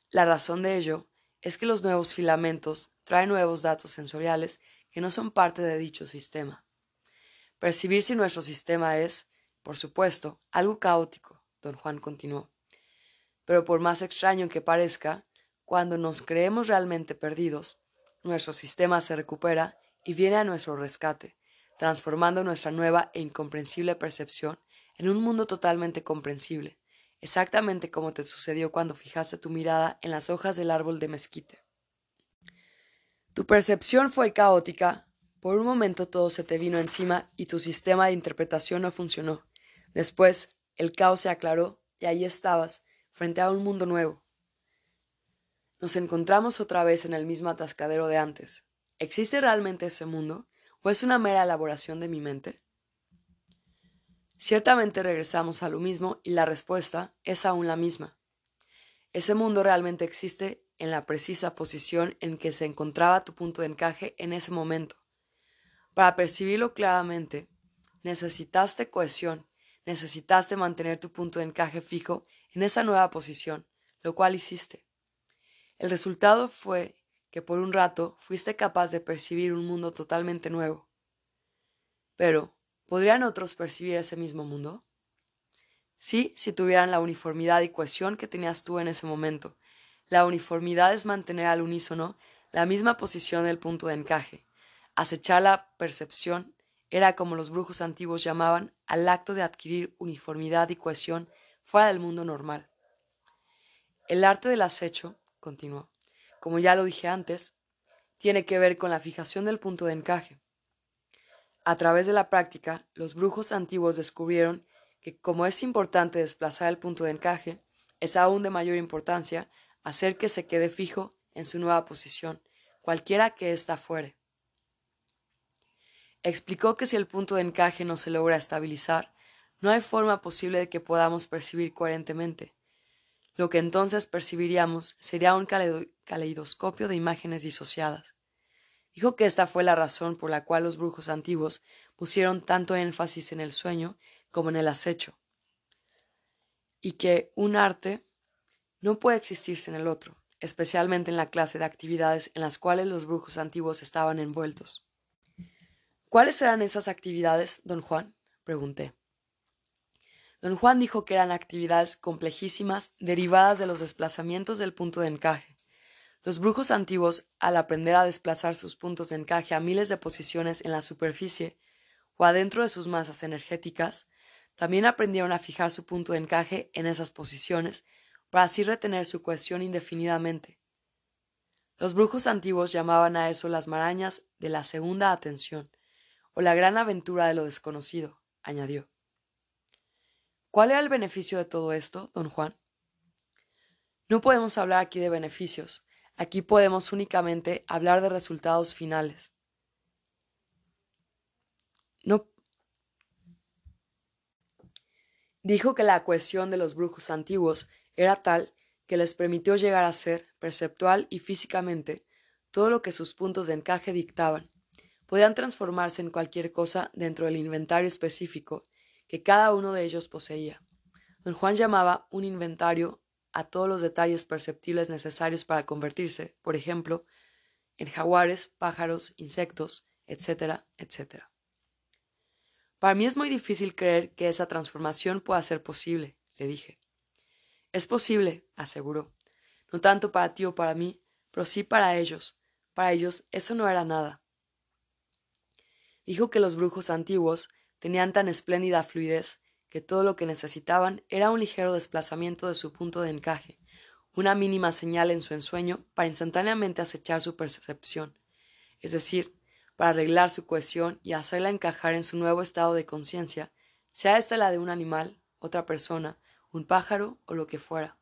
La razón de ello es que los nuevos filamentos traen nuevos datos sensoriales que no son parte de dicho sistema. Percibir si nuestro sistema es, por supuesto, algo caótico, don Juan continuó. Pero por más extraño que parezca, cuando nos creemos realmente perdidos, nuestro sistema se recupera y viene a nuestro rescate, transformando nuestra nueva e incomprensible percepción en un mundo totalmente comprensible, exactamente como te sucedió cuando fijaste tu mirada en las hojas del árbol de mezquite. Tu percepción fue caótica, por un momento todo se te vino encima y tu sistema de interpretación no funcionó, Después, el caos se aclaró y ahí estabas, frente a un mundo nuevo. Nos encontramos otra vez en el mismo atascadero de antes. ¿Existe realmente ese mundo? ¿O es una mera elaboración de mi mente? Ciertamente regresamos a lo mismo y la respuesta es aún la misma. Ese mundo realmente existe en la precisa posición en que se encontraba tu punto de encaje en ese momento. Para percibirlo claramente, necesitaste cohesión necesitaste mantener tu punto de encaje fijo en esa nueva posición, lo cual hiciste. El resultado fue que por un rato fuiste capaz de percibir un mundo totalmente nuevo. Pero, ¿podrían otros percibir ese mismo mundo? Sí, si tuvieran la uniformidad y cohesión que tenías tú en ese momento. La uniformidad es mantener al unísono la misma posición del punto de encaje. Acechar la percepción era como los brujos antiguos llamaban al acto de adquirir uniformidad y cohesión fuera del mundo normal. El arte del acecho, continuó, como ya lo dije antes, tiene que ver con la fijación del punto de encaje. A través de la práctica, los brujos antiguos descubrieron que como es importante desplazar el punto de encaje, es aún de mayor importancia hacer que se quede fijo en su nueva posición, cualquiera que ésta fuere. Explicó que si el punto de encaje no se logra estabilizar, no hay forma posible de que podamos percibir coherentemente. Lo que entonces percibiríamos sería un caleidoscopio de imágenes disociadas. Dijo que esta fue la razón por la cual los brujos antiguos pusieron tanto énfasis en el sueño como en el acecho, y que un arte no puede existir sin el otro, especialmente en la clase de actividades en las cuales los brujos antiguos estaban envueltos. ¿Cuáles eran esas actividades, don Juan? pregunté. Don Juan dijo que eran actividades complejísimas derivadas de los desplazamientos del punto de encaje. Los brujos antiguos, al aprender a desplazar sus puntos de encaje a miles de posiciones en la superficie o adentro de sus masas energéticas, también aprendieron a fijar su punto de encaje en esas posiciones para así retener su cohesión indefinidamente. Los brujos antiguos llamaban a eso las marañas de la segunda atención, o la gran aventura de lo desconocido, añadió. ¿Cuál era el beneficio de todo esto, don Juan? No podemos hablar aquí de beneficios, aquí podemos únicamente hablar de resultados finales. No. Dijo que la cohesión de los brujos antiguos era tal que les permitió llegar a ser, perceptual y físicamente, todo lo que sus puntos de encaje dictaban. Podían transformarse en cualquier cosa dentro del inventario específico que cada uno de ellos poseía. Don Juan llamaba un inventario a todos los detalles perceptibles necesarios para convertirse, por ejemplo, en jaguares, pájaros, insectos, etcétera, etcétera. Para mí es muy difícil creer que esa transformación pueda ser posible, le dije. Es posible, aseguró. No tanto para ti o para mí, pero sí para ellos. Para ellos eso no era nada. Dijo que los brujos antiguos tenían tan espléndida fluidez que todo lo que necesitaban era un ligero desplazamiento de su punto de encaje, una mínima señal en su ensueño para instantáneamente acechar su percepción, es decir, para arreglar su cohesión y hacerla encajar en su nuevo estado de conciencia, sea ésta la de un animal, otra persona, un pájaro o lo que fuera.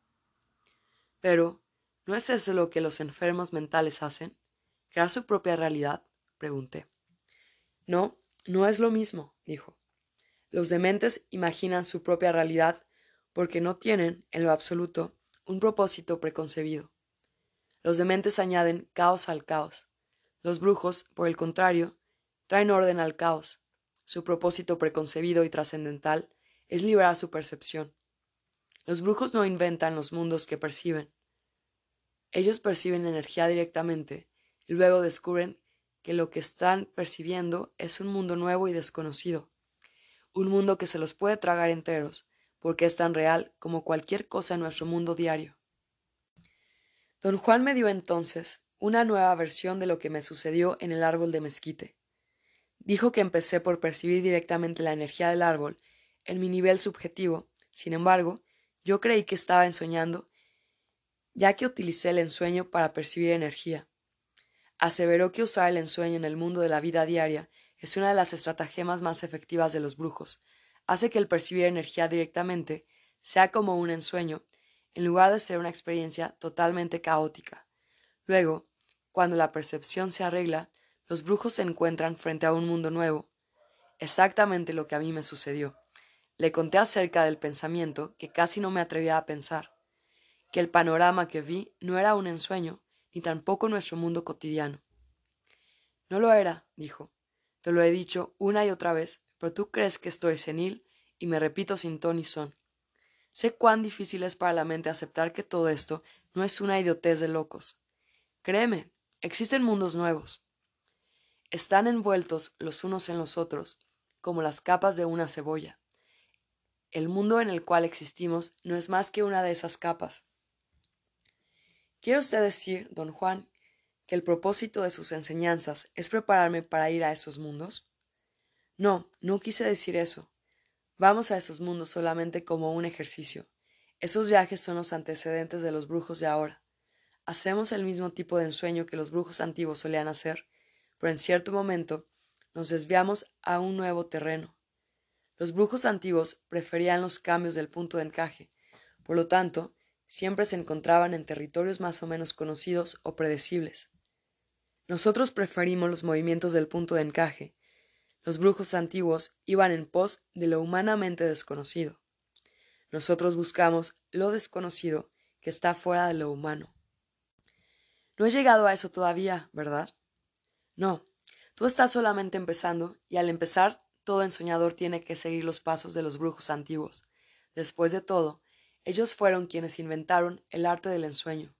Pero, ¿no es eso lo que los enfermos mentales hacen? ¿Crear su propia realidad? pregunté. No, no es lo mismo, dijo. Los dementes imaginan su propia realidad porque no tienen, en lo absoluto, un propósito preconcebido. Los dementes añaden caos al caos. Los brujos, por el contrario, traen orden al caos. Su propósito preconcebido y trascendental es liberar su percepción. Los brujos no inventan los mundos que perciben. Ellos perciben energía directamente y luego descubren que lo que están percibiendo es un mundo nuevo y desconocido, un mundo que se los puede tragar enteros, porque es tan real como cualquier cosa en nuestro mundo diario. Don Juan me dio entonces una nueva versión de lo que me sucedió en el árbol de mezquite. Dijo que empecé por percibir directamente la energía del árbol en mi nivel subjetivo, sin embargo, yo creí que estaba ensoñando, ya que utilicé el ensueño para percibir energía. Aseveró que usar el ensueño en el mundo de la vida diaria es una de las estratagemas más efectivas de los brujos. Hace que el percibir energía directamente sea como un ensueño, en lugar de ser una experiencia totalmente caótica. Luego, cuando la percepción se arregla, los brujos se encuentran frente a un mundo nuevo. Exactamente lo que a mí me sucedió. Le conté acerca del pensamiento que casi no me atrevía a pensar, que el panorama que vi no era un ensueño, ni tampoco nuestro mundo cotidiano. No lo era, dijo. Te lo he dicho una y otra vez, pero tú crees que estoy senil y me repito sin ton y son. Sé cuán difícil es para la mente aceptar que todo esto no es una idiotez de locos. Créeme, existen mundos nuevos. Están envueltos los unos en los otros, como las capas de una cebolla. El mundo en el cual existimos no es más que una de esas capas. ¿Quiere usted decir, don Juan, que el propósito de sus enseñanzas es prepararme para ir a esos mundos? No, no quise decir eso. Vamos a esos mundos solamente como un ejercicio. Esos viajes son los antecedentes de los brujos de ahora. Hacemos el mismo tipo de ensueño que los brujos antiguos solían hacer, pero en cierto momento nos desviamos a un nuevo terreno. Los brujos antiguos preferían los cambios del punto de encaje, por lo tanto, siempre se encontraban en territorios más o menos conocidos o predecibles. Nosotros preferimos los movimientos del punto de encaje. Los brujos antiguos iban en pos de lo humanamente desconocido. Nosotros buscamos lo desconocido que está fuera de lo humano. No he llegado a eso todavía, ¿verdad? No, tú estás solamente empezando, y al empezar, todo ensoñador tiene que seguir los pasos de los brujos antiguos. Después de todo, ellos fueron quienes inventaron el arte del ensueño.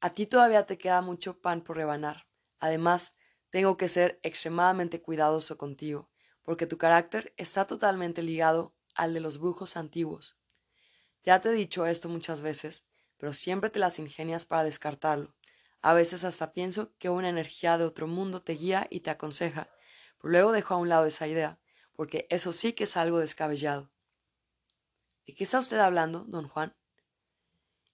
A ti todavía te queda mucho pan por rebanar. Además, tengo que ser extremadamente cuidadoso contigo, porque tu carácter está totalmente ligado al de los brujos antiguos. Ya te he dicho esto muchas veces, pero siempre te las ingenias para descartarlo. A veces hasta pienso que una energía de otro mundo te guía y te aconseja, pero luego dejo a un lado esa idea, porque eso sí que es algo descabellado. ¿De qué está usted hablando, don Juan?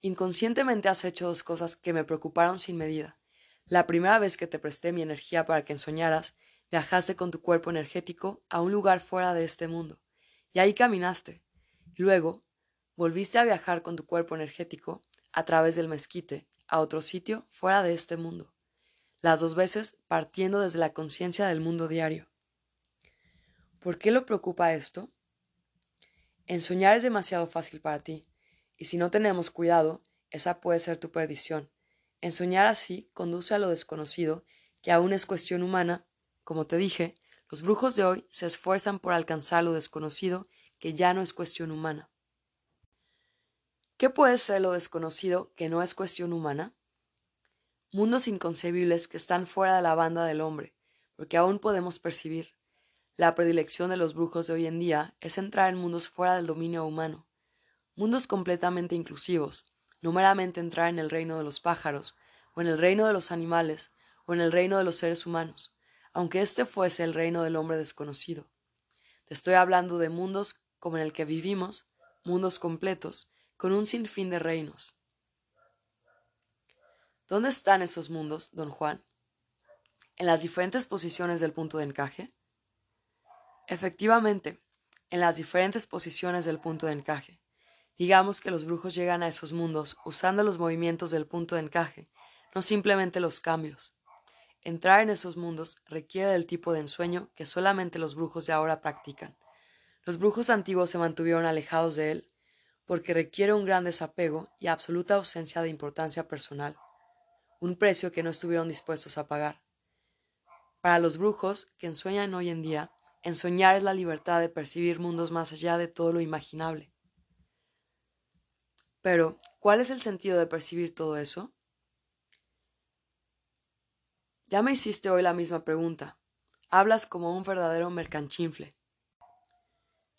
Inconscientemente has hecho dos cosas que me preocuparon sin medida. La primera vez que te presté mi energía para que ensoñaras, viajaste con tu cuerpo energético a un lugar fuera de este mundo y ahí caminaste. Luego, volviste a viajar con tu cuerpo energético a través del mezquite a otro sitio fuera de este mundo, las dos veces partiendo desde la conciencia del mundo diario. ¿Por qué lo preocupa esto? Ensoñar es demasiado fácil para ti, y si no tenemos cuidado, esa puede ser tu perdición. Ensoñar así conduce a lo desconocido, que aún es cuestión humana, como te dije, los brujos de hoy se esfuerzan por alcanzar lo desconocido que ya no es cuestión humana. ¿Qué puede ser lo desconocido que no es cuestión humana? Mundos inconcebibles que están fuera de la banda del hombre, porque aún podemos percibir. La predilección de los brujos de hoy en día es entrar en mundos fuera del dominio humano, mundos completamente inclusivos, no meramente entrar en el reino de los pájaros, o en el reino de los animales, o en el reino de los seres humanos, aunque este fuese el reino del hombre desconocido. Te estoy hablando de mundos como en el que vivimos, mundos completos, con un sinfín de reinos. ¿Dónde están esos mundos, don Juan? ¿En las diferentes posiciones del punto de encaje? Efectivamente, en las diferentes posiciones del punto de encaje. Digamos que los brujos llegan a esos mundos usando los movimientos del punto de encaje, no simplemente los cambios. Entrar en esos mundos requiere del tipo de ensueño que solamente los brujos de ahora practican. Los brujos antiguos se mantuvieron alejados de él porque requiere un gran desapego y absoluta ausencia de importancia personal, un precio que no estuvieron dispuestos a pagar. Para los brujos que ensueñan hoy en día, ensoñar es la libertad de percibir mundos más allá de todo lo imaginable. Pero, ¿cuál es el sentido de percibir todo eso? Ya me hiciste hoy la misma pregunta. Hablas como un verdadero mercanchinfle.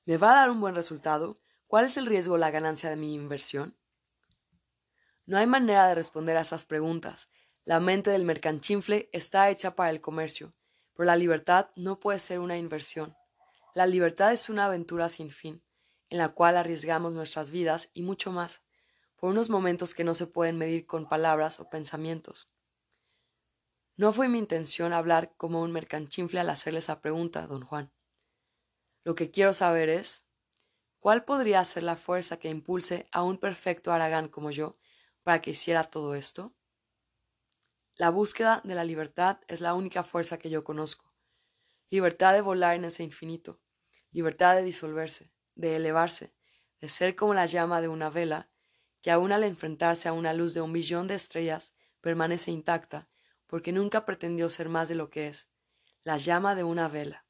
¿Me va a dar un buen resultado? ¿Cuál es el riesgo o la ganancia de mi inversión? No hay manera de responder a esas preguntas. La mente del mercanchinfle está hecha para el comercio, pero la libertad no puede ser una inversión. La libertad es una aventura sin fin, en la cual arriesgamos nuestras vidas y mucho más, por unos momentos que no se pueden medir con palabras o pensamientos. No fue mi intención hablar como un mercanchinfle al hacerle esa pregunta, don Juan. Lo que quiero saber es ¿cuál podría ser la fuerza que impulse a un perfecto Aragán como yo para que hiciera todo esto? La búsqueda de la libertad es la única fuerza que yo conozco. Libertad de volar en ese infinito, libertad de disolverse, de elevarse, de ser como la llama de una vela, que aun al enfrentarse a una luz de un billón de estrellas permanece intacta porque nunca pretendió ser más de lo que es, la llama de una vela.